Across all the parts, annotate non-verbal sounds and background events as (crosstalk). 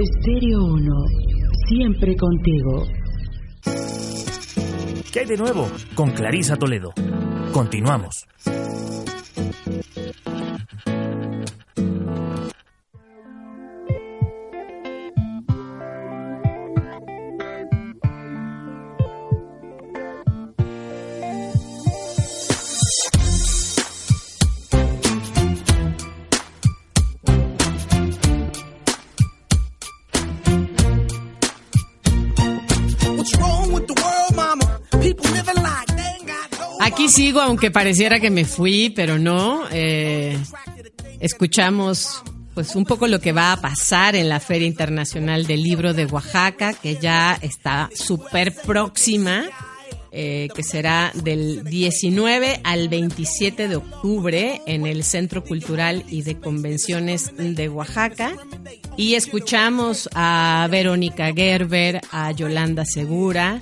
Estéreo 1, siempre contigo. ¿Qué hay de nuevo? Con Clarisa Toledo. Continuamos. Aunque pareciera que me fui, pero no. Eh, escuchamos pues un poco lo que va a pasar en la Feria Internacional del Libro de Oaxaca, que ya está súper próxima, eh, que será del 19 al 27 de octubre en el Centro Cultural y de Convenciones de Oaxaca. Y escuchamos a Verónica Gerber, a Yolanda Segura,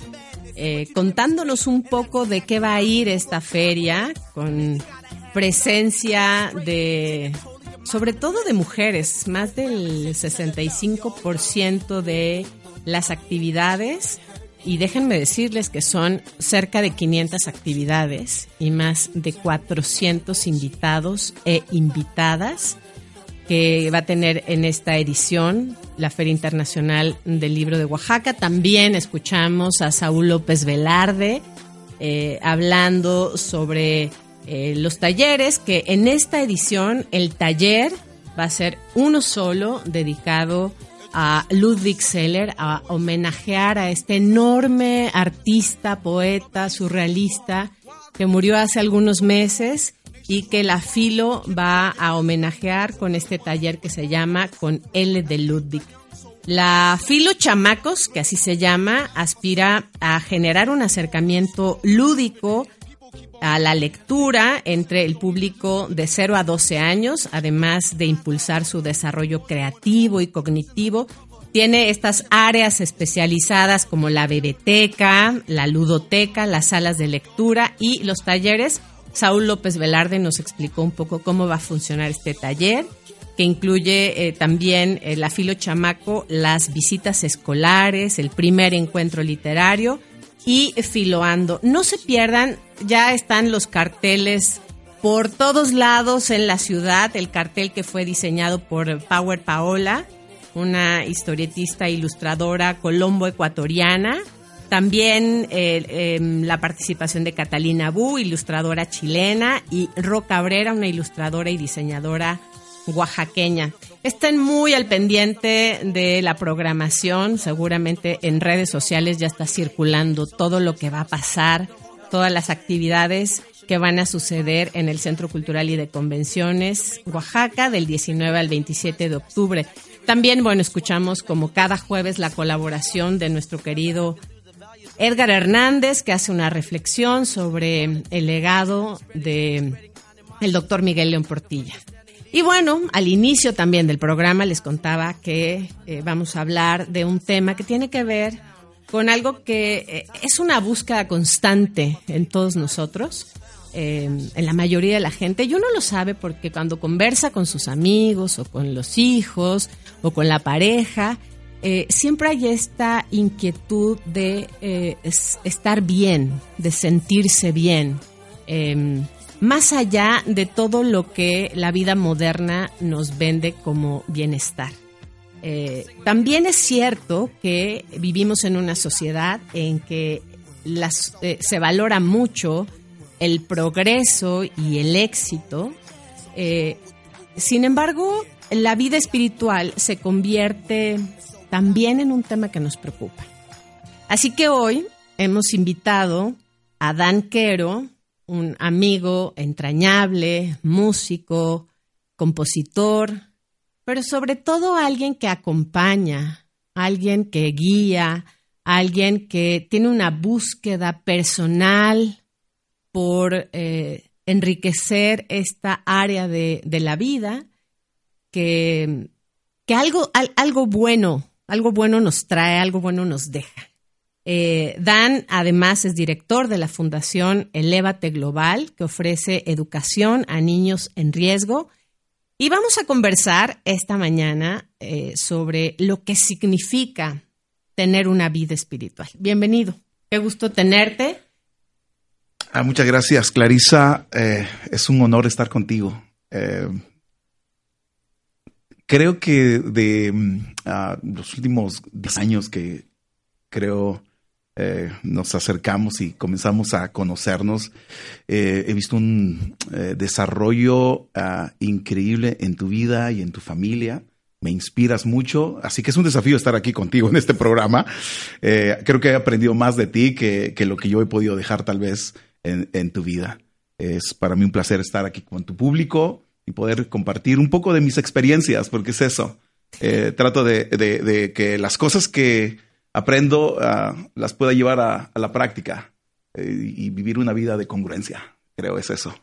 eh, contándonos un poco de qué va a ir esta feria, con presencia de, sobre todo de mujeres, más del 65% de las actividades. Y déjenme decirles que son cerca de 500 actividades y más de 400 invitados e invitadas que va a tener en esta edición la Feria Internacional del Libro de Oaxaca. También escuchamos a Saúl López Velarde eh, hablando sobre eh, los talleres, que en esta edición el taller va a ser uno solo dedicado a Ludwig Seller, a homenajear a este enorme artista, poeta, surrealista que murió hace algunos meses y que la Filo va a homenajear con este taller que se llama Con L de Ludwig. La Filo Chamacos, que así se llama, aspira a generar un acercamiento lúdico a la lectura entre el público de 0 a 12 años, además de impulsar su desarrollo creativo y cognitivo. Tiene estas áreas especializadas como la biblioteca, la ludoteca, las salas de lectura y los talleres Saúl López Velarde nos explicó un poco cómo va a funcionar este taller, que incluye eh, también el afilo chamaco, las visitas escolares, el primer encuentro literario y filoando. No se pierdan, ya están los carteles por todos lados en la ciudad, el cartel que fue diseñado por Power Paola, una historietista ilustradora colombo ecuatoriana también eh, em, la participación de Catalina Bu, ilustradora chilena, y Ro Cabrera, una ilustradora y diseñadora oaxaqueña. Estén muy al pendiente de la programación, seguramente en redes sociales ya está circulando todo lo que va a pasar, todas las actividades que van a suceder en el Centro Cultural y de Convenciones Oaxaca del 19 al 27 de octubre. También, bueno, escuchamos como cada jueves la colaboración de nuestro querido Edgar Hernández, que hace una reflexión sobre el legado de el doctor Miguel León Portilla. Y bueno, al inicio también del programa les contaba que eh, vamos a hablar de un tema que tiene que ver con algo que eh, es una búsqueda constante en todos nosotros, eh, en la mayoría de la gente. Y uno lo sabe porque cuando conversa con sus amigos o con los hijos o con la pareja, eh, siempre hay esta inquietud de eh, estar bien, de sentirse bien, em, más allá de todo lo que la vida moderna nos vende como bienestar. Eh, también es cierto que vivimos en una sociedad en que se valora mucho el progreso y el éxito. sin embargo, la vida espiritual se convierte también en un tema que nos preocupa. Así que hoy hemos invitado a Dan Quero, un amigo entrañable, músico, compositor, pero sobre todo alguien que acompaña, alguien que guía, alguien que tiene una búsqueda personal por eh, enriquecer esta área de, la vida, que, que algo, algo bueno algo bueno nos trae, algo bueno nos deja. Eh, Dan además es director de la Fundación Elevate Global, que ofrece educación a niños en riesgo Y vamos a conversar esta mañana eh, sobre lo que significa tener una vida espiritual. Bienvenido. Qué gusto tenerte. Ah, muchas gracias, Clarisa. Eh, es un honor estar contigo. Eh, creo que de mm, ah, los últimos 10 años que creo eh, nos acercamos y comenzamos a conocernos, he visto un desarrollo ah, increíble en tu vida y en tu familia me inspiras mucho, así que es un desafío estar aquí contigo en este programa. Eh, creo que he aprendido más de ti que, lo que yo he podido dejar tal vez en, tu vida. Es para mí un placer estar aquí con tu público y poder compartir un poco de mis experiencias, porque es eso. Eh, trato de, que las cosas que aprendo ah, las pueda llevar a, la práctica eh, y vivir una vida de congruencia. Creo es eso.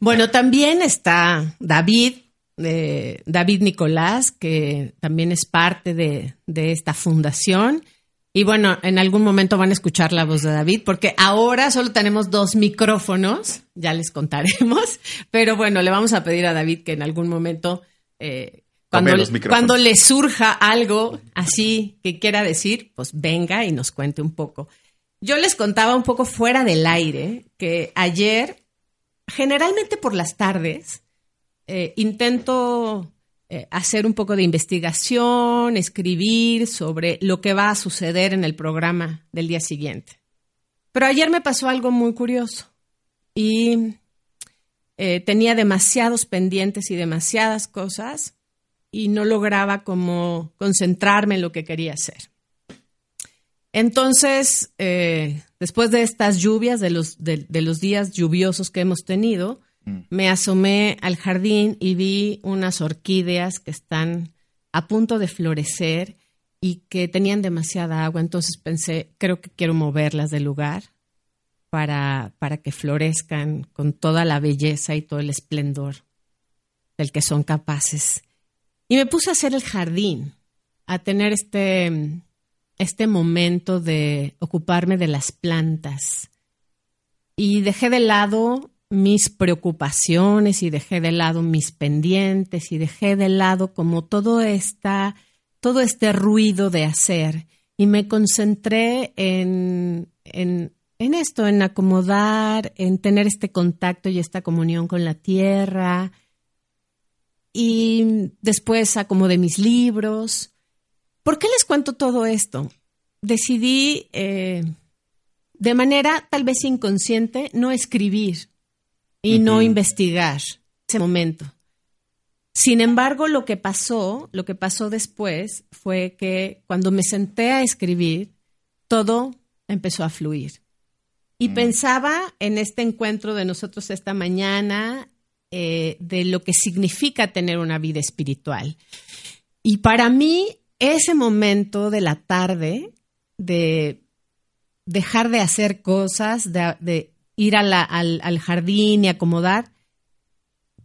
Bueno, también está David, de David Nicolás, que también es parte de, esta fundación. Y bueno, en algún momento van a escuchar la voz de David, porque ahora solo tenemos dos micrófonos, ya les contaremos, (laughs) pero bueno, le vamos a pedir a David que en algún momento, eh, cuando, cuando le surja algo así que quiera decir, pues venga y nos cuente un poco. Yo les contaba un poco fuera del aire que ayer, generalmente por las tardes, eh, intento eh, hacer un poco de investigación, escribir sobre lo que va a suceder en el programa del día siguiente. Pero ayer me pasó algo muy curioso y eh, tenía demasiados pendientes y demasiadas cosas y no lograba como concentrarme en lo que quería hacer. Entonces, después de estas lluvias, de los, de los días lluviosos que hemos tenido. Me asomé al jardín y vi unas orquídeas que están a punto de florecer y que tenían demasiada agua. Entonces pensé, creo que quiero moverlas del lugar para, para que florezcan con toda la belleza y todo el esplendor del que son capaces. Y me puse a hacer el jardín, a tener este, este momento de ocuparme de las plantas. Y dejé de lado mis preocupaciones y dejé de lado mis pendientes y dejé de lado como todo esta, todo este ruido de hacer y me concentré en, en, en esto, en acomodar, en tener este contacto y esta comunión con la tierra. Y después acomodé mis libros. ¿Por qué les cuento todo esto? Decidí, eh, de manera tal vez inconsciente, no escribir y no investigar ese momento. Sin embargo, lo que pasó, lo que pasó después fue que cuando me senté a escribir, todo empezó a fluir. Y mm. pensaba en este encuentro de nosotros esta mañana, eh, de lo que significa tener una vida espiritual. Y para mí, ese momento de la tarde, de dejar de hacer cosas, de, ir al, jardín y acomodar,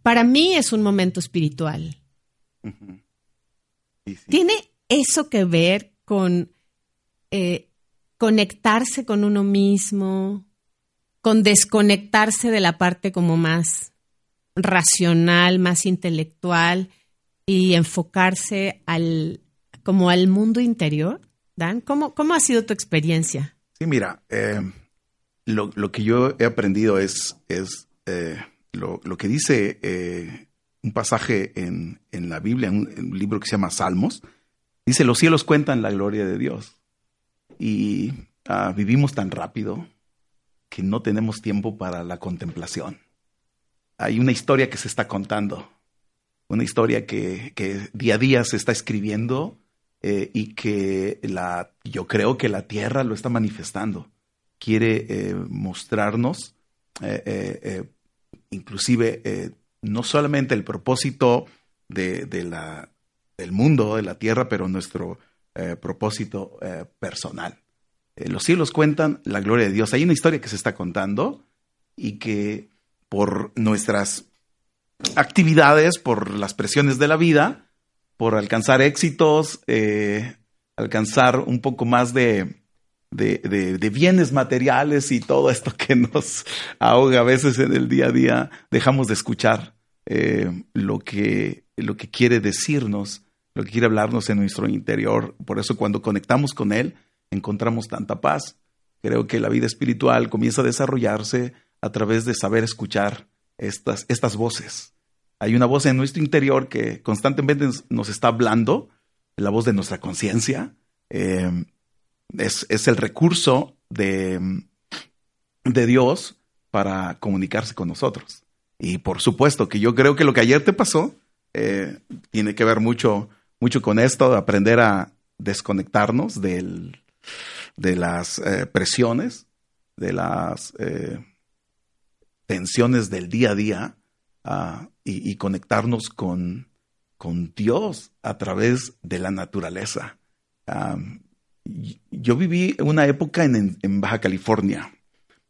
para mí es un momento espiritual. Tiene eso que ver con eh, conectarse con uno mismo, con desconectarse de la parte como más racional, más intelectual y enfocarse al como al mundo interior. Dan, ¿cómo, cómo ha sido tu experiencia? Sí, mira, eh, lo, que yo he aprendido es, es eh, lo, que dice eh, un pasaje en, la Biblia, en un, libro que se llama Salmos. Dice, los cielos cuentan la gloria de Dios. Y ah, vivimos tan rápido que no tenemos tiempo para la contemplación. Hay una historia que se está contando, una historia que, día a día se está escribiendo eh, y que la, yo creo que la tierra lo está manifestando quiere eh, mostrarnos, eh, eh, inclusive no solamente el propósito de, la, del mundo, de la tierra, pero nuestro propósito personal. los cielos cuentan la gloria de Dios. Hay una historia que se está contando y que por nuestras actividades, por las presiones de la vida, por alcanzar éxitos, alcanzar un poco más de, de, bienes materiales y todo esto que nos ahoga a veces en el día a día, dejamos de escuchar eh, lo, que, lo que quiere decirnos, lo que quiere hablarnos en nuestro interior. Por eso cuando conectamos con Él, encontramos tanta paz. Creo que la vida espiritual comienza a desarrollarse a través de saber escuchar estas, estas voces. Hay una voz en nuestro interior que constantemente nos está hablando, la voz de nuestra conciencia. Eh, es, es, el recurso de, de Dios para comunicarse con nosotros. Y por supuesto que yo creo que lo que ayer te pasó eh, tiene que ver mucho, mucho con esto, de aprender a desconectarnos del, de las eh, presiones, de las eh, tensiones del día a día uh, y, conectarnos con, con, Dios a través de la naturaleza. Yo viví una época en, Baja California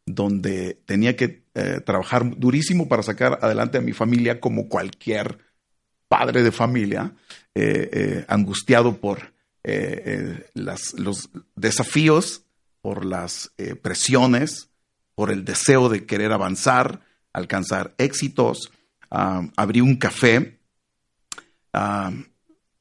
donde tenía que eh, trabajar durísimo para sacar adelante a mi familia como cualquier padre de familia, eh, eh, angustiado por los desafíos, por las presiones, por el deseo de querer avanzar, alcanzar éxitos. abrí un café.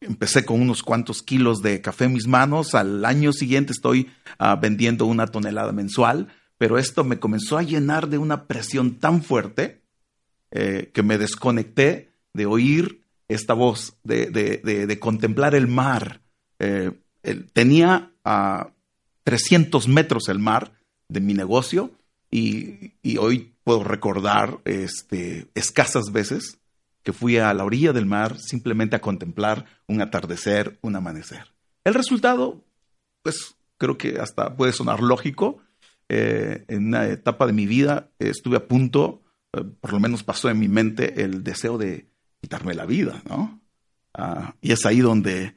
Empecé con unos cuantos kilos de café en mis manos. Al año siguiente estoy uh, vendiendo una tonelada mensual pero esto me comenzó a llenar de una presión tan fuerte eh, que me desconecté de oír esta voz, de, de, de, contemplar el mar. Eh, tenía a 300 metros el mar de mi negocio y, y hoy puedo recordar este, escasas veces que fui a la orilla del mar simplemente a contemplar un atardecer, un amanecer. El resultado, pues creo que hasta puede sonar lógico, eh, en una etapa de mi vida eh, estuve a punto, eh, por lo menos pasó en mi mente el deseo de quitarme la vida, ¿no? Ah, y es ahí donde,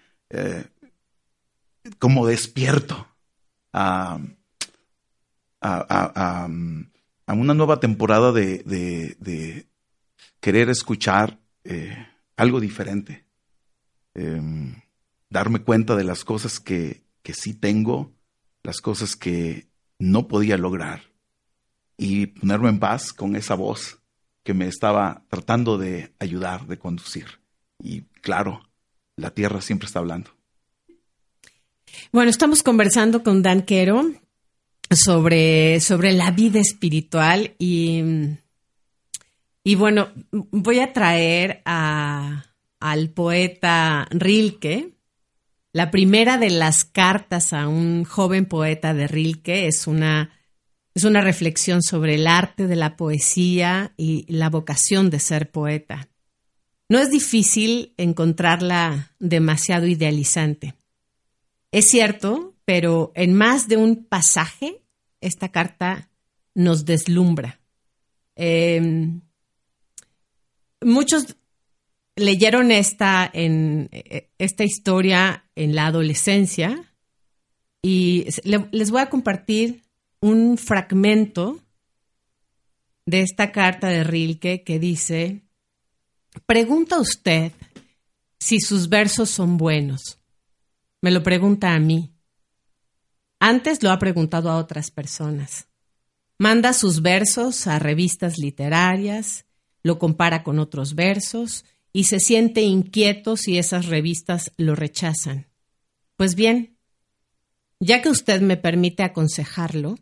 como despierto a, una nueva temporada de querer escuchar algo diferente, em, darme cuenta de las cosas que, que sí tengo, las cosas que no podía lograr y ponerme en paz con esa voz que me estaba tratando de ayudar, de conducir. Y claro, la tierra siempre está hablando. Bueno, estamos conversando con Dan Quero sobre, sobre la vida espiritual y, y bueno, voy a traer al poeta Rilke, la primera de las cartas a un joven poeta de Rilke es una, es una reflexión sobre el arte de la poesía y la vocación de ser poeta. No es difícil encontrarla demasiado idealizante. Es cierto, pero en más de un pasaje, esta carta nos deslumbra. Eh, muchos leyeron esta, en, eh, esta historia en la adolescencia y les voy a compartir un fragmento de esta carta de Rilke que dice, pregunta usted si sus versos son buenos. Me lo pregunta a mí. Antes lo ha preguntado a otras personas. Manda sus versos a revistas literarias, lo compara con otros versos y se siente inquieto si esas revistas lo rechazan. Pues bien, ya que usted me permite aconsejarlo,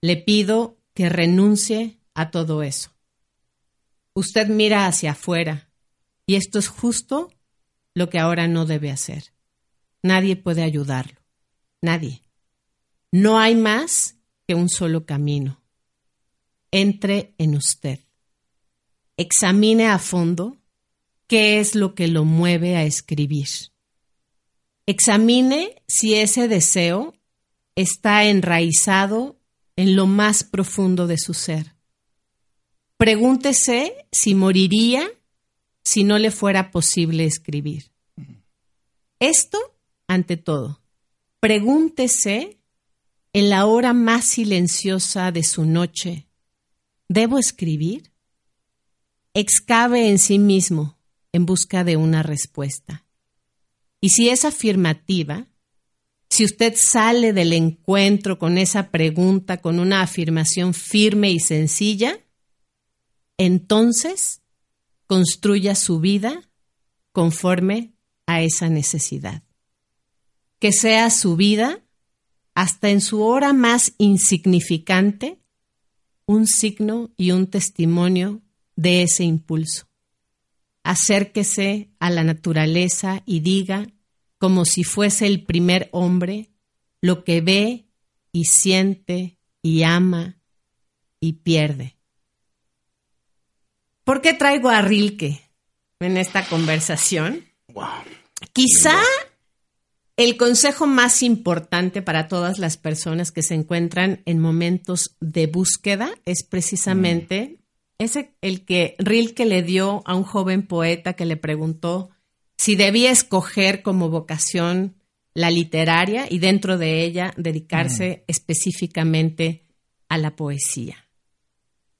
le pido que renuncie a todo eso. Usted mira hacia afuera y esto es justo lo que ahora no debe hacer. Nadie puede ayudarlo. Nadie. No hay más que un solo camino. Entre en usted. Examine a fondo qué es lo que lo mueve a escribir. Examine si ese deseo está enraizado en lo más profundo de su ser. Pregúntese si moriría si no le fuera posible escribir. Esto, ante todo, pregúntese en la hora más silenciosa de su noche, ¿debo escribir? Excave en sí mismo en busca de una respuesta. Y si es afirmativa, si usted sale del encuentro con esa pregunta con una afirmación firme y sencilla, entonces construya su vida conforme a esa necesidad. Que sea su vida, hasta en su hora más insignificante, un signo y un testimonio de ese impulso. Acérquese a la naturaleza y diga, como si fuese el primer hombre, lo que ve y siente y ama y pierde. ¿Por qué traigo a Rilke en esta conversación? Quizá el consejo más importante para todas las personas que se encuentran en momentos de búsqueda es precisamente ese el que Rilke le dio a un joven poeta que le preguntó si debía escoger como vocación la literaria y dentro de ella dedicarse específicamente a la poesía.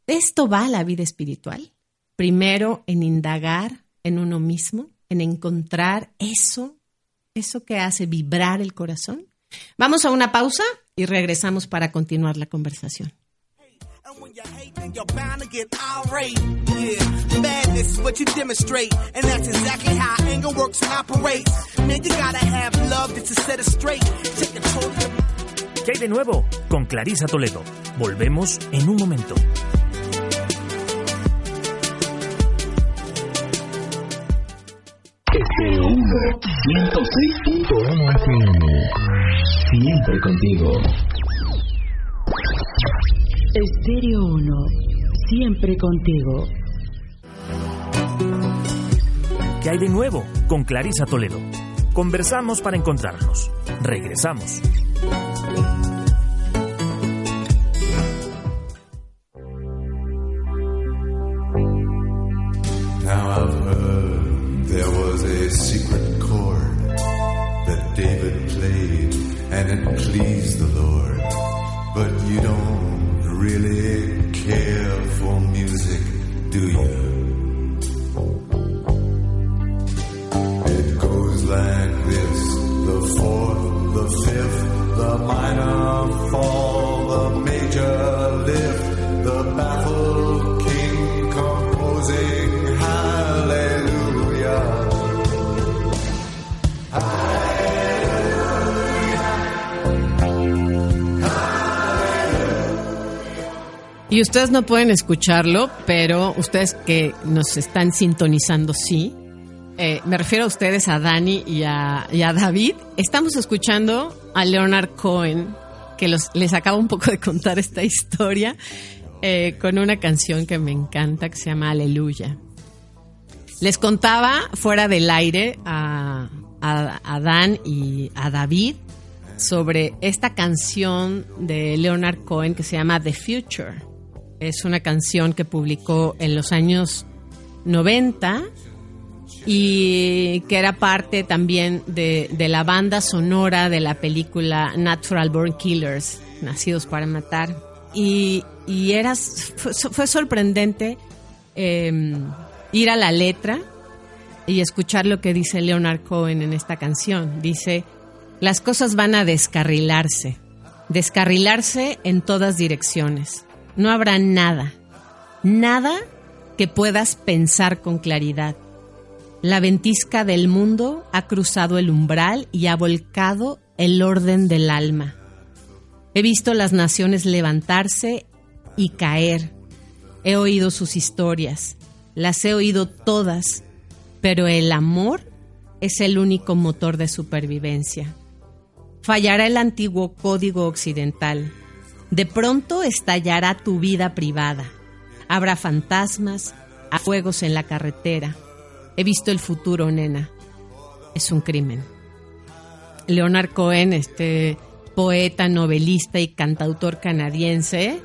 esto va la vida espiritual? Primero en indagar en uno mismo, en encontrar eso, eso que hace vibrar el corazón. Vamos a una pausa y regresamos para continuar la conversación. ¿Qué hay de nuevo? Con Clarisa Toledo. Volvemos en un momento. Estéreo 1, 106.1 FM. Siempre contigo. Estéreo 1, siempre contigo. ¿Qué hay de nuevo? Con Clarisa Toledo. Conversamos para encontrarnos. Regresamos. Y ustedes no pueden escucharlo, pero ustedes que nos están sintonizando, sí. Eh, me refiero a ustedes, a Dani y a, David. Estamos escuchando a Leonard Cohen, que les acabo un poco de contar esta historia, eh, con una canción que me encanta, que se llama Aleluya. Les contaba fuera del aire a, a, a Dan y a David sobre esta canción de Leonard Cohen que se llama The Future. Es una canción que publicó en los años 90 y que era parte también de, de la banda sonora de la película Natural Born Killers, Nacidos para Matar. Y, y era, fue, sorprendente eh, ir a la letra y escuchar lo que dice Leonard Cohen en esta canción. Dice, las cosas van a descarrilarse, descarrilarse en todas direcciones. No habrá nada, nada que puedas pensar con claridad. La ventisca del mundo ha cruzado el umbral y ha volcado el orden del alma. He visto las naciones levantarse y caer. He oído sus historias, las he oído todas, pero el amor es el único motor de supervivencia. Fallará el antiguo código occidental. De pronto estallará tu vida privada. Habrá fantasmas, a fuegos en la carretera. He visto el futuro, nena. Es un crimen. Leonard Cohen, este poeta, novelista y cantautor canadiense,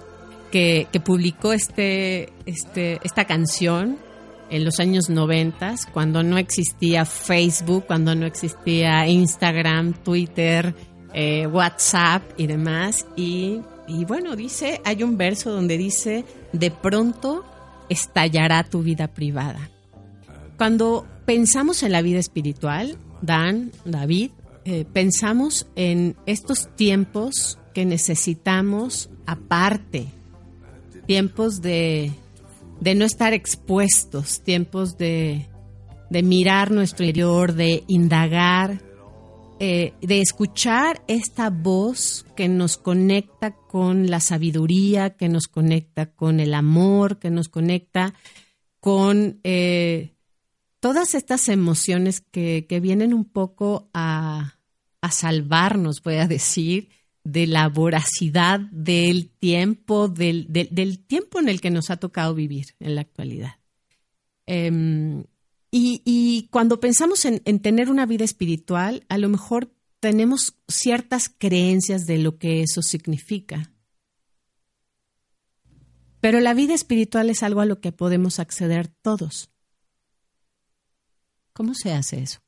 que, publicó este, este, esta canción en los años 90, cuando no existía Facebook, cuando no existía Instagram, Twitter, eh, WhatsApp y demás. Y, y bueno, dice, hay un verso donde dice, de pronto estallará tu vida privada. Cuando pensamos en la vida espiritual, Dan, David, eh, pensamos en estos tiempos que necesitamos aparte, tiempos de, de no estar expuestos, tiempos de, de mirar nuestro interior, de indagar, eh, de escuchar esta voz que nos conecta con la sabiduría, que nos conecta con el amor, que nos conecta con eh, todas estas emociones que, vienen un poco a, salvarnos, voy a decir, de la voracidad del tiempo, del, tiempo en el que nos ha tocado vivir en la actualidad. Em, y, cuando pensamos en, tener una vida espiritual, a lo mejor tenemos ciertas creencias de lo que eso significa. Pero la vida espiritual es algo a lo que podemos acceder todos. ¿Cómo se hace eso?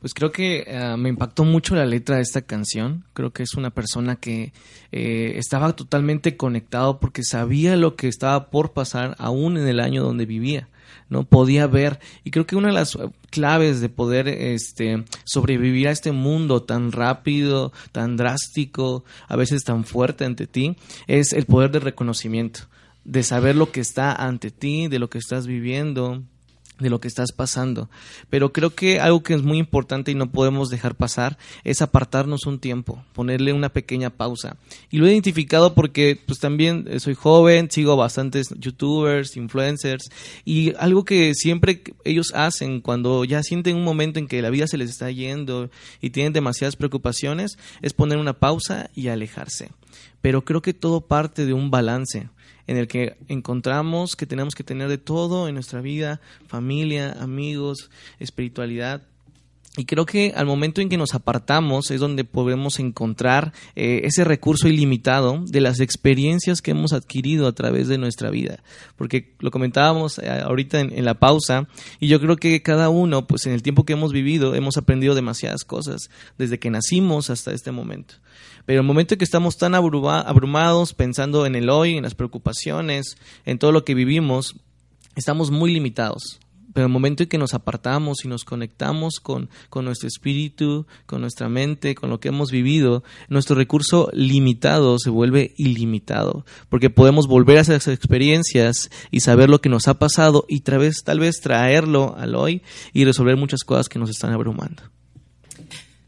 Pues creo que eh, me impactó mucho la letra de esta canción. Creo que es una persona que eh, estaba totalmente conectado porque sabía lo que estaba por pasar aún en el año donde vivía no podía ver y creo que una de las claves de poder este sobrevivir a este mundo tan rápido, tan drástico, a veces tan fuerte ante ti, es el poder del reconocimiento, de saber lo que está ante ti, de lo que estás viviendo, de lo que estás pasando. Pero creo que algo que es muy importante y no podemos dejar pasar es apartarnos un tiempo, ponerle una pequeña pausa. Y lo he identificado porque pues también soy joven, sigo bastantes youtubers, influencers y algo que siempre ellos hacen cuando ya sienten un momento en que la vida se les está yendo y tienen demasiadas preocupaciones es poner una pausa y alejarse. Pero creo que todo parte de un balance en el que encontramos que tenemos que tener de todo en nuestra vida, familia, amigos, espiritualidad. Y creo que al momento en que nos apartamos es donde podemos encontrar eh, ese recurso ilimitado de las experiencias que hemos adquirido a través de nuestra vida. Porque lo comentábamos eh, ahorita en, en, la pausa y yo creo que cada uno, pues en el tiempo que hemos vivido, hemos aprendido demasiadas cosas desde que nacimos hasta este momento. Pero el momento en que estamos tan abrumados pensando en el hoy, en las preocupaciones, en todo lo que vivimos, estamos muy limitados. Pero el momento en que nos apartamos y nos conectamos con, con, nuestro espíritu, con nuestra mente, con lo que hemos vivido, nuestro recurso limitado se vuelve ilimitado, porque podemos volver a esas experiencias y saber lo que nos ha pasado y tal vez, tal vez traerlo al hoy y resolver muchas cosas que nos están abrumando.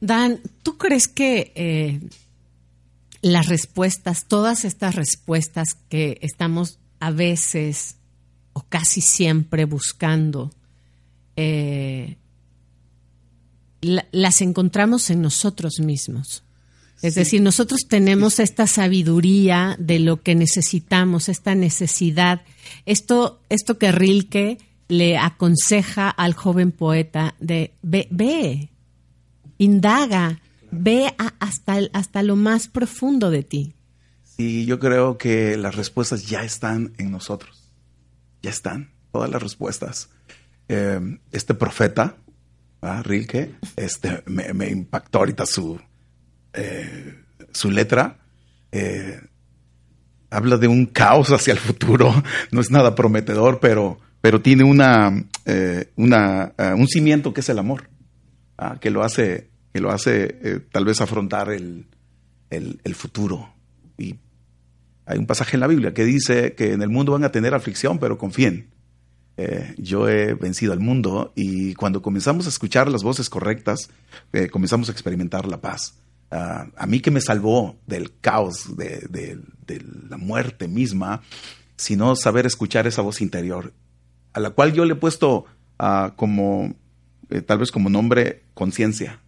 Dan, ¿tú crees que eh, las respuestas, todas estas respuestas que estamos a veces o casi siempre buscando, eh, las encontramos en nosotros mismos. Es decir, nosotros tenemos esta sabiduría de lo que necesitamos, esta necesidad. Esto, esto que Rilke le aconseja al joven poeta de ve, ve indaga, Ve hasta, hasta lo más profundo de ti. Y yo creo que las respuestas ya están en nosotros. Ya están, todas las respuestas. Em, este profeta, Rilke, este, me, impactó ahorita su, eh, su letra. Eh, habla de un caos hacia el futuro. (laughs) No es nada prometedor, pero, pero tiene una, eh, una, un cimiento que es el amor, que lo hace que lo hace eh, tal vez afrontar el, futuro. Y hay un pasaje en la Biblia que dice que en el mundo van a tener aflicción, pero confíen. Eh, yo he vencido al mundo y cuando comenzamos a escuchar las voces correctas, eh, comenzamos a experimentar la paz. Ah, a mí que me salvó del caos, de, la muerte misma, sino saber escuchar esa voz interior, a la cual yo le he puesto ah, como, tal vez como nombre, conciencia.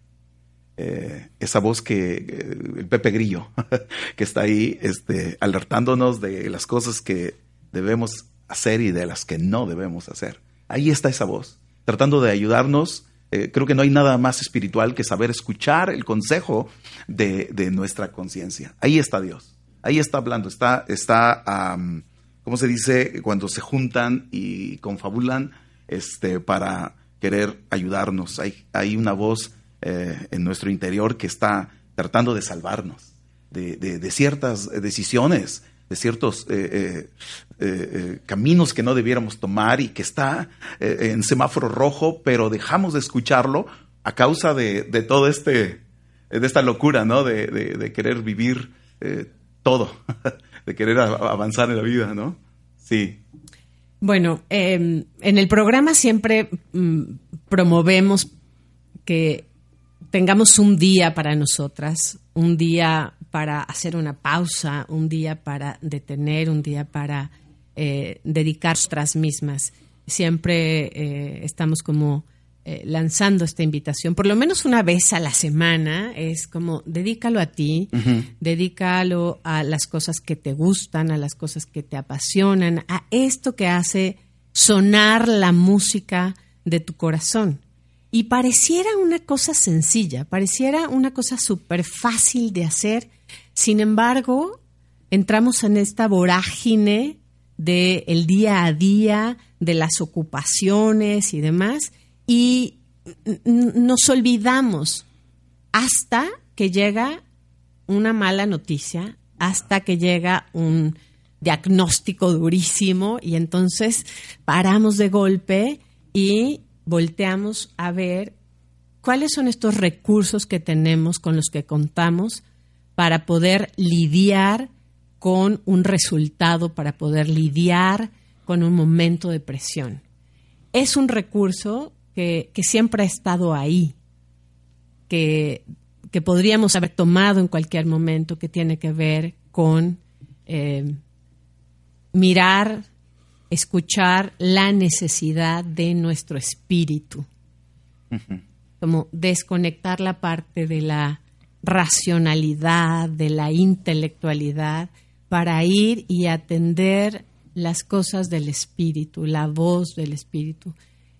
Eh, esa voz que eh, el Pepe Grillo, (laughs) que está ahí este, alertándonos de las cosas que debemos hacer y de las que no debemos hacer. Ahí está esa voz, tratando de ayudarnos. Eh, creo que no hay nada más espiritual que saber escuchar el consejo de, nuestra conciencia. Ahí está Dios, ahí está hablando, está, está ¿cómo se dice? Cuando se juntan y confabulan este, para querer ayudarnos. Hay, hay una voz eh, en nuestro interior que está tratando de salvarnos de, ciertas decisiones, de ciertos eh, eh, caminos que no debiéramos tomar y que está en semáforo rojo, pero dejamos de escucharlo a causa de, todo este, de esta locura, ¿no? De, querer vivir todo, (laughs) de querer avanzar en la vida, ¿no? Sí. Bueno, eh, en el programa siempre mm, promovemos que tengamos un día para nosotras, un día para hacer una pausa, un día para detener, un día para eh, dedicar otras mismas. Siempre eh, estamos como eh, lanzando esta invitación, por lo menos una vez a la semana, es como dedícalo a ti, dedícalo a las cosas que te gustan, a las cosas que te apasionan, a esto que hace sonar la música de tu corazón. Y pareciera una cosa sencilla, pareciera una cosa súper fácil de hacer, sin embargo, entramos en esta vorágine del el día a día, de las ocupaciones y demás, y nos olvidamos hasta que llega una mala noticia, hasta que llega un diagnóstico durísimo y entonces paramos de golpe y volteamos a ver cuáles son estos recursos que tenemos con los que contamos para poder lidiar con un resultado, para poder lidiar con un momento de presión. Es un recurso que, siempre ha estado ahí, que, podríamos haber tomado en cualquier momento, que tiene que ver con eh, mirar, escuchar la necesidad de nuestro espíritu, como desconectar la parte de la racionalidad, de la intelectualidad, para ir y atender las cosas del espíritu, la voz del espíritu.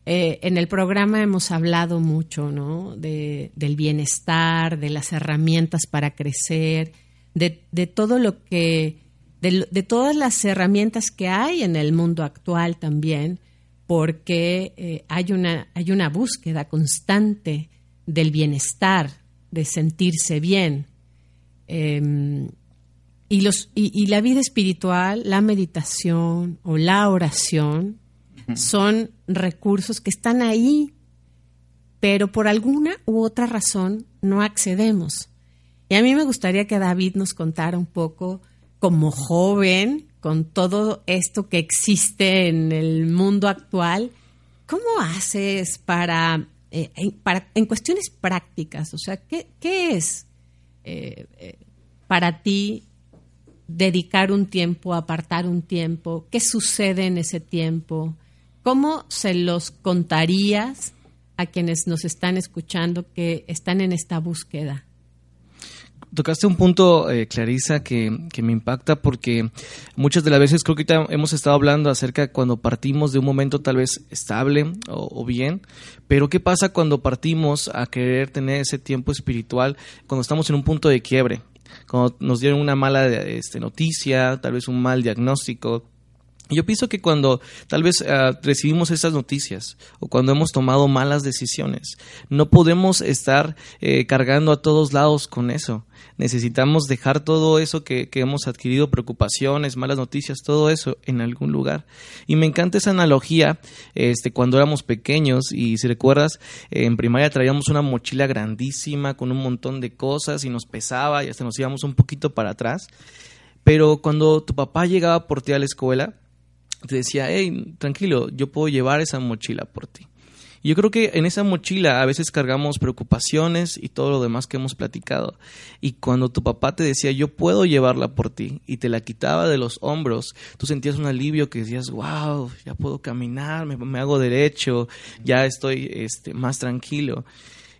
Eh, en el programa hemos hablado mucho ¿no? de, del bienestar, de las herramientas para crecer, de, de todo lo que, de, de, todas las herramientas que hay en el mundo actual también, porque eh, hay, una, hay una búsqueda constante del bienestar, de sentirse bien. Em, y, los, y la vida espiritual, la meditación o la oración, son recursos que están ahí, pero por alguna u otra razón no accedemos. Y a mí me gustaría que David nos contara un poco, como joven, con todo esto que existe en el mundo actual, ¿cómo haces para, eh, para en cuestiones prácticas? O sea, ¿qué, es eh, eh, para ti dedicar un tiempo, apartar un tiempo? ¿Qué sucede en ese tiempo? ¿Cómo se los contarías a quienes nos están escuchando que están en esta búsqueda? Tocaste un punto, eh, Clarisa, que, me impacta porque muchas de las veces creo que hemos estado hablando acerca cuando partimos de un momento tal vez estable o, bien, pero ¿qué pasa cuando partimos a querer tener ese tiempo espiritual cuando estamos en un punto de quiebre? Cuando nos dieron una mala este, noticia, tal vez un mal diagnóstico, yo pienso que cuando tal vez ah, recibimos estas noticias o cuando hemos tomado malas decisiones, no podemos estar eh, cargando a todos lados con eso. Necesitamos dejar todo eso que, hemos adquirido, preocupaciones, malas noticias, todo eso en algún lugar. Y me encanta esa analogía, este, cuando éramos pequeños y si recuerdas, en primaria traíamos una mochila grandísima con un montón de cosas y nos pesaba y hasta nos íbamos un poquito para atrás. Pero cuando tu papá llegaba por ti a la escuela, te decía, hey, tranquilo, yo puedo llevar esa mochila por ti. Y yo creo que en esa mochila a veces cargamos preocupaciones y todo lo demás que hemos platicado. Y cuando tu papá te decía, yo puedo llevarla por ti, y te la quitaba de los hombros, tú sentías un alivio que decías, wow, ya puedo caminar, me, hago derecho, ya estoy este, más tranquilo.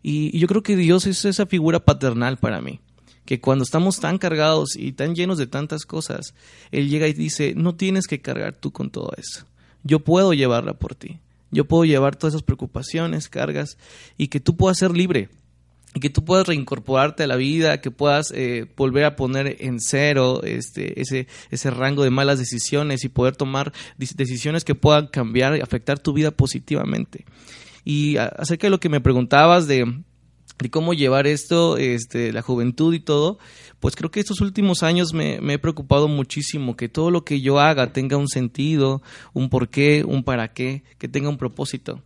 y yo creo que Dios es esa figura paternal para mí que cuando estamos tan cargados y tan llenos de tantas cosas, Él llega y dice, no tienes que cargar tú con todo eso. Yo puedo llevarla por ti. Yo puedo llevar todas esas preocupaciones, cargas, y que tú puedas ser libre, y que tú puedas reincorporarte a la vida, que puedas eh, volver a poner en cero este, ese, ese rango de malas decisiones y poder tomar decisiones que puedan cambiar y afectar tu vida positivamente. Y acerca de lo que me preguntabas de de cómo llevar esto, este, la juventud y todo, pues creo que estos últimos años me, he preocupado muchísimo que todo lo que yo haga tenga un sentido, un porqué, un para qué, que tenga un propósito.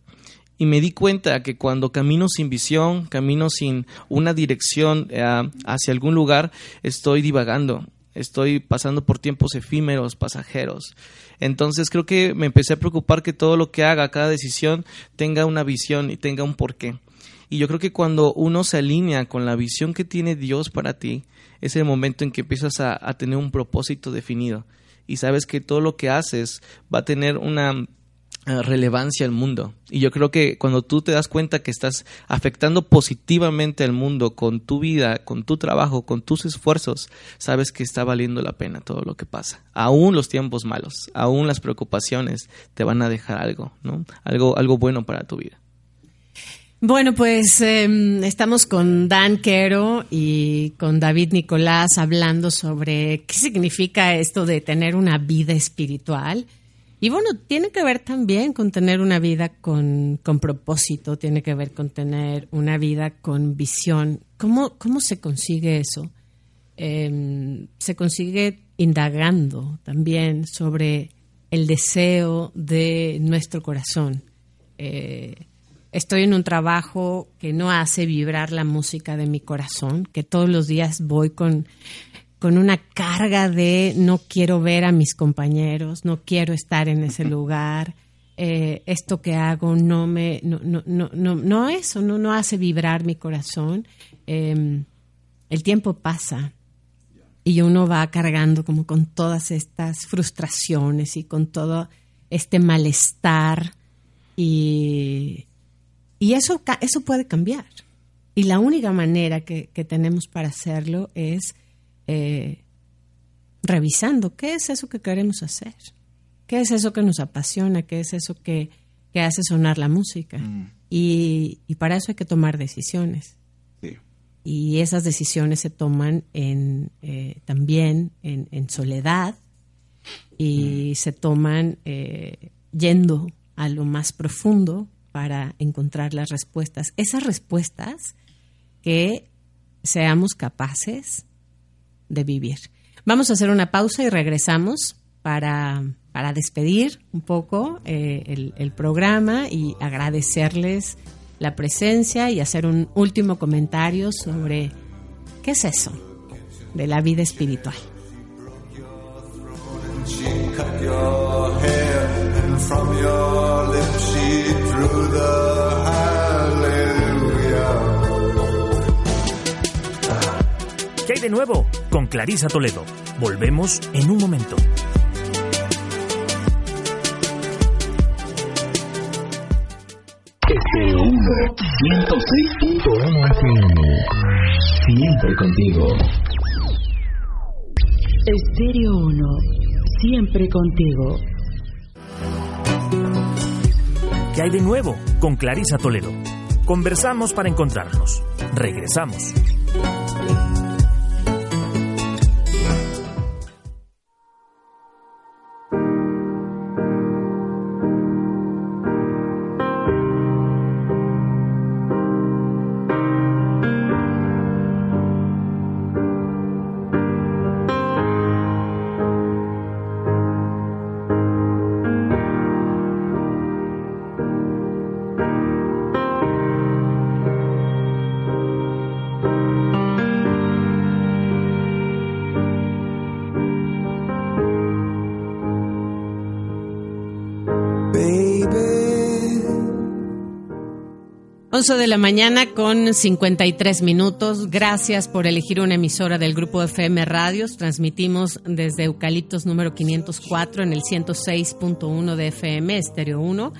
Y me di cuenta que cuando camino sin visión, camino sin una dirección eh, hacia algún lugar, estoy divagando, estoy pasando por tiempos efímeros, pasajeros. Entonces creo que me empecé a preocupar que todo lo que haga, cada decisión, tenga una visión y tenga un porqué. Y yo creo que cuando uno se alinea con la visión que tiene Dios para ti, es el momento en que empiezas a, a tener un propósito definido y sabes que todo lo que haces va a tener una eh, relevancia al mundo. Y yo creo que cuando tú te das cuenta que estás afectando positivamente al mundo con tu vida, con tu trabajo, con tus esfuerzos, sabes que está valiendo la pena todo lo que pasa. Aún los tiempos malos, aún las preocupaciones te van a dejar algo, ¿no? Algo, algo bueno para tu vida. Bueno, pues em, estamos con Dan Quero y con David Nicolás hablando sobre qué significa esto de tener una vida espiritual. Y bueno, tiene que ver también con tener una vida con, con propósito, tiene que ver con tener una vida con visión. ¿Cómo, cómo se consigue eso? Em, se consigue indagando también sobre el deseo de nuestro corazón. Eh, estoy en un trabajo que no hace vibrar la música de mi corazón, que todos los días voy con con una carga de no quiero ver a mis compañeros, no quiero estar en ese lugar, eh, esto que hago no me, no, no, no, no, no eso, no, no hace vibrar mi corazón. Em, el tiempo pasa y uno va cargando como con todas estas frustraciones y con todo este malestar y, y eso, eso puede cambiar. Y la única manera que, que tenemos para hacerlo es eh, revisando qué es eso que queremos hacer, qué es eso que nos apasiona, qué es eso que, hace sonar la música. Mm. Y, para eso hay que tomar decisiones. Y esas decisiones se toman en, eh, también en, soledad y mm. se toman eh, yendo a lo más profundo para encontrar las respuestas. Esas respuestas que seamos capaces de vivir. Vamos a hacer una pausa y regresamos para, para despedir un poco eh, el, el programa y agradecerles la presencia y hacer un último comentario sobre qué es eso de la vida espiritual. Hay de nuevo? Con Clarisa Toledo. Volvemos en un momento. Estéreo 1, 106.1 FM. Siempre contigo. Estéreo 1, siempre contigo. ¿Qué hay de nuevo? Con Clarisa Toledo. Conversamos para encontrarnos. Regresamos. De la mañana con 53 minutos. Gracias por elegir una emisora del grupo FM Radios. Transmitimos desde Eucaliptos número 504 en el 106.1 de FM, Estéreo 1.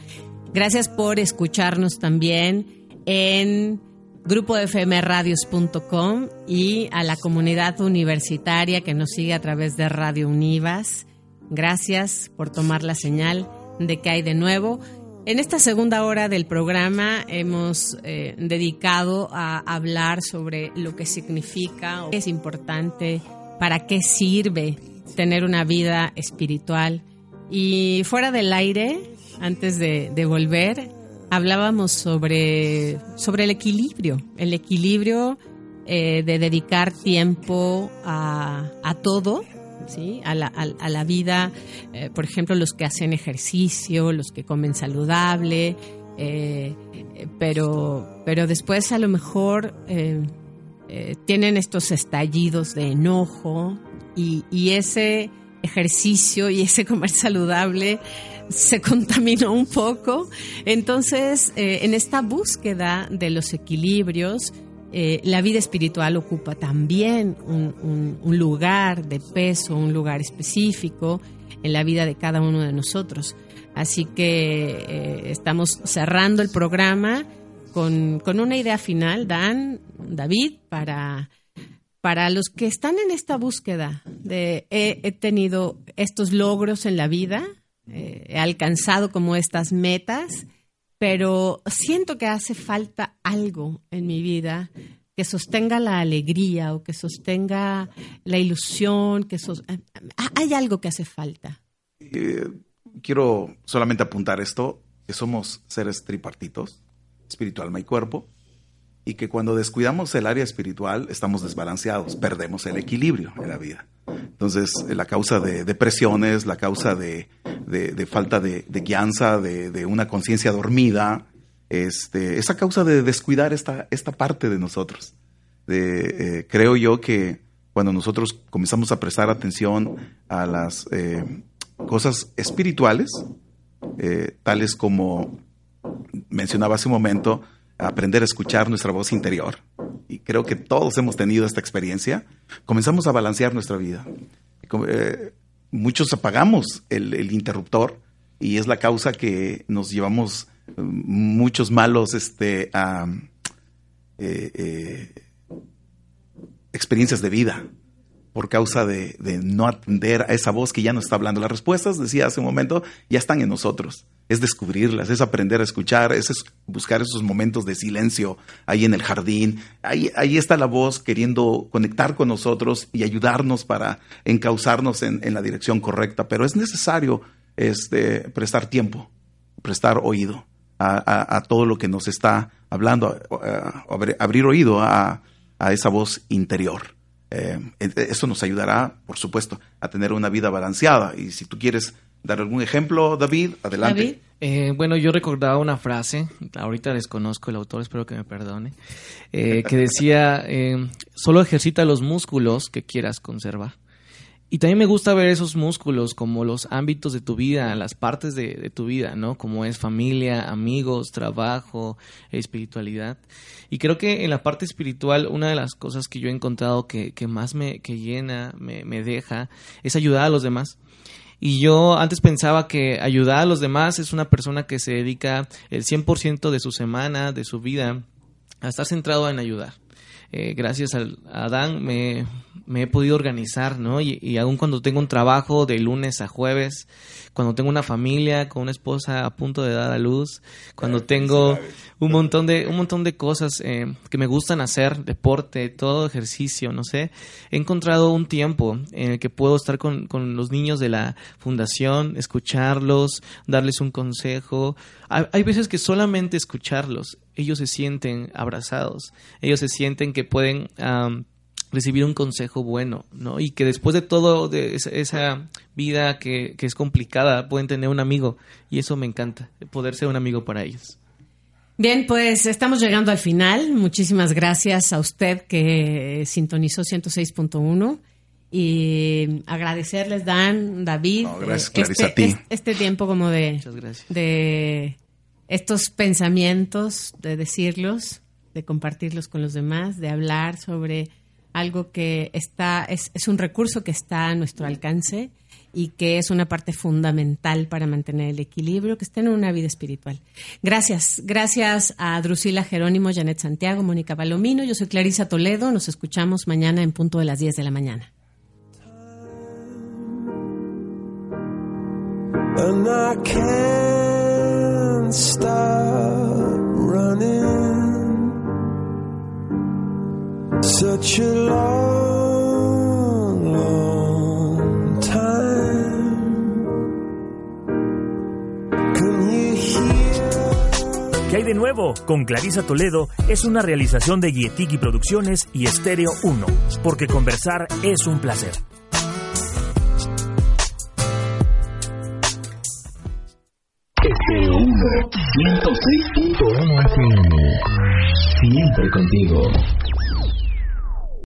Gracias por escucharnos también en grupofmradios.com y a la comunidad universitaria que nos sigue a través de Radio Univas. Gracias por tomar la señal de que hay de nuevo. En esta segunda hora del programa hemos eh, dedicado a hablar sobre lo que significa, es importante, para qué sirve tener una vida espiritual. Y fuera del aire, antes de, volver, hablábamos sobre, sobre el equilibrio, el equilibrio eh, de dedicar tiempo a, a todo, ¿sí? a, la, a, la vida, eh, por ejemplo, los que hacen ejercicio, los que comen saludable, eh, pero, pero después a lo mejor eh, tienen estos estallidos de enojo y, ese ejercicio y ese comer saludable se contaminó un poco. Entonces, en esta búsqueda de los equilibrios, eh, la vida espiritual ocupa también un, lugar de peso, un lugar específico en la vida de cada uno de nosotros. Así que eh, estamos cerrando el programa con, con, una idea final, Dan, David, para, para los que están en esta búsqueda de he tenido estos logros en la vida, eh, he alcanzado como estas metas, pero siento que hace falta algo en mi vida que sostenga la alegría o que sostenga la ilusión, que eh, hay algo que hace falta. Eh, quiero solamente apuntar esto, que somos seres tripartitos, espiritual, alma y cuerpo, y que cuando descuidamos el área espiritual estamos desbalanceados, perdemos el equilibrio en la vida. Entonces, la causa de depresiones, la causa de, falta de, guianza, de, una conciencia dormida, este, esa causa de descuidar esta, esta parte de nosotros. Eh, creo yo que cuando nosotros comenzamos a prestar atención a las eh, cosas espirituales, eh, tales como mencionaba hace un momento, aprender a escuchar nuestra voz interior, y creo que todos hemos tenido esta experiencia, comenzamos a balancear nuestra vida. Eh, muchos apagamos el, interruptor y es la causa que nos llevamos eh, muchos malos este, eh, experiencias de vida por causa de, no atender a esa voz que ya nos está hablando. Las respuestas, decía hace un momento, ya están en nosotros. Es descubrirlas, es aprender a escuchar, es buscar esos momentos de silencio ahí en el jardín. Ahí, ahí está la voz queriendo conectar con nosotros y ayudarnos para encauzarnos en, la dirección correcta. Pero es necesario este, prestar tiempo, prestar oído a, todo lo que nos está hablando, abrir oído a esa voz interior. Eh, eso nos ayudará, por supuesto, a tener una vida balanceada. Y si tú quieres dar algún ejemplo, David, adelante. Eh, bueno, yo recordaba una frase, ahorita desconozco el autor, espero que me perdone, eh, que (laughs) decía, solo ejercita los músculos que quieras conservar. Y también me gusta ver esos músculos como los ámbitos de tu vida, las partes de, tu vida, ¿no? Como es familia, amigos, trabajo, espiritualidad. Y creo que en la parte espiritual, una de las cosas que yo he encontrado que, que más me que llena, me, me deja, es ayudar a los demás. Y yo antes pensaba que ayudar a los demás es una persona que se dedica el 100% de su semana, de su vida, a estar centrado en ayudar. Eh, gracias a Adán me, me, he podido organizar, ¿no? Y, y, aún cuando tengo un trabajo de lunes a jueves, cuando tengo una familia con una esposa a punto de dar a luz, cuando tengo un montón de, un montón de cosas eh, que me gustan hacer, deporte, todo ejercicio, no sé, he encontrado un tiempo en el que puedo estar con, con los niños de la fundación, escucharlos, darles un consejo. Hay, hay veces que solamente escucharlos, ellos se sienten abrazados, ellos se sienten que pueden recibir un consejo bueno, ¿no? Y que después de todo, de esa, vida que, que, es complicada, pueden tener un amigo. Y eso me encanta, poder ser un amigo para ellos. Bien, pues estamos llegando al final. Muchísimas gracias a usted que sintonizó 106.1 y agradecerles, Dan, David, gracias, este, a ti. este tiempo como de, de estos pensamientos, de decirlos, de compartirlos con los demás, de hablar sobre algo que está, es, es un recurso que está a nuestro alcance y que es una parte fundamental para mantener el equilibrio, que está en una vida espiritual. Gracias, gracias a Drusila Jerónimo, Janet Santiago, Mónica Palomino, yo soy Clarisa Toledo, nos escuchamos mañana en punto de las 10 de la mañana. ¿Qué hay de nuevo? Con Clarisa Toledo es una realización de Guietiki Producciones y Estéreo 1, porque conversar es un placer. Estéreo 1, 106.1 FM. Siempre contigo.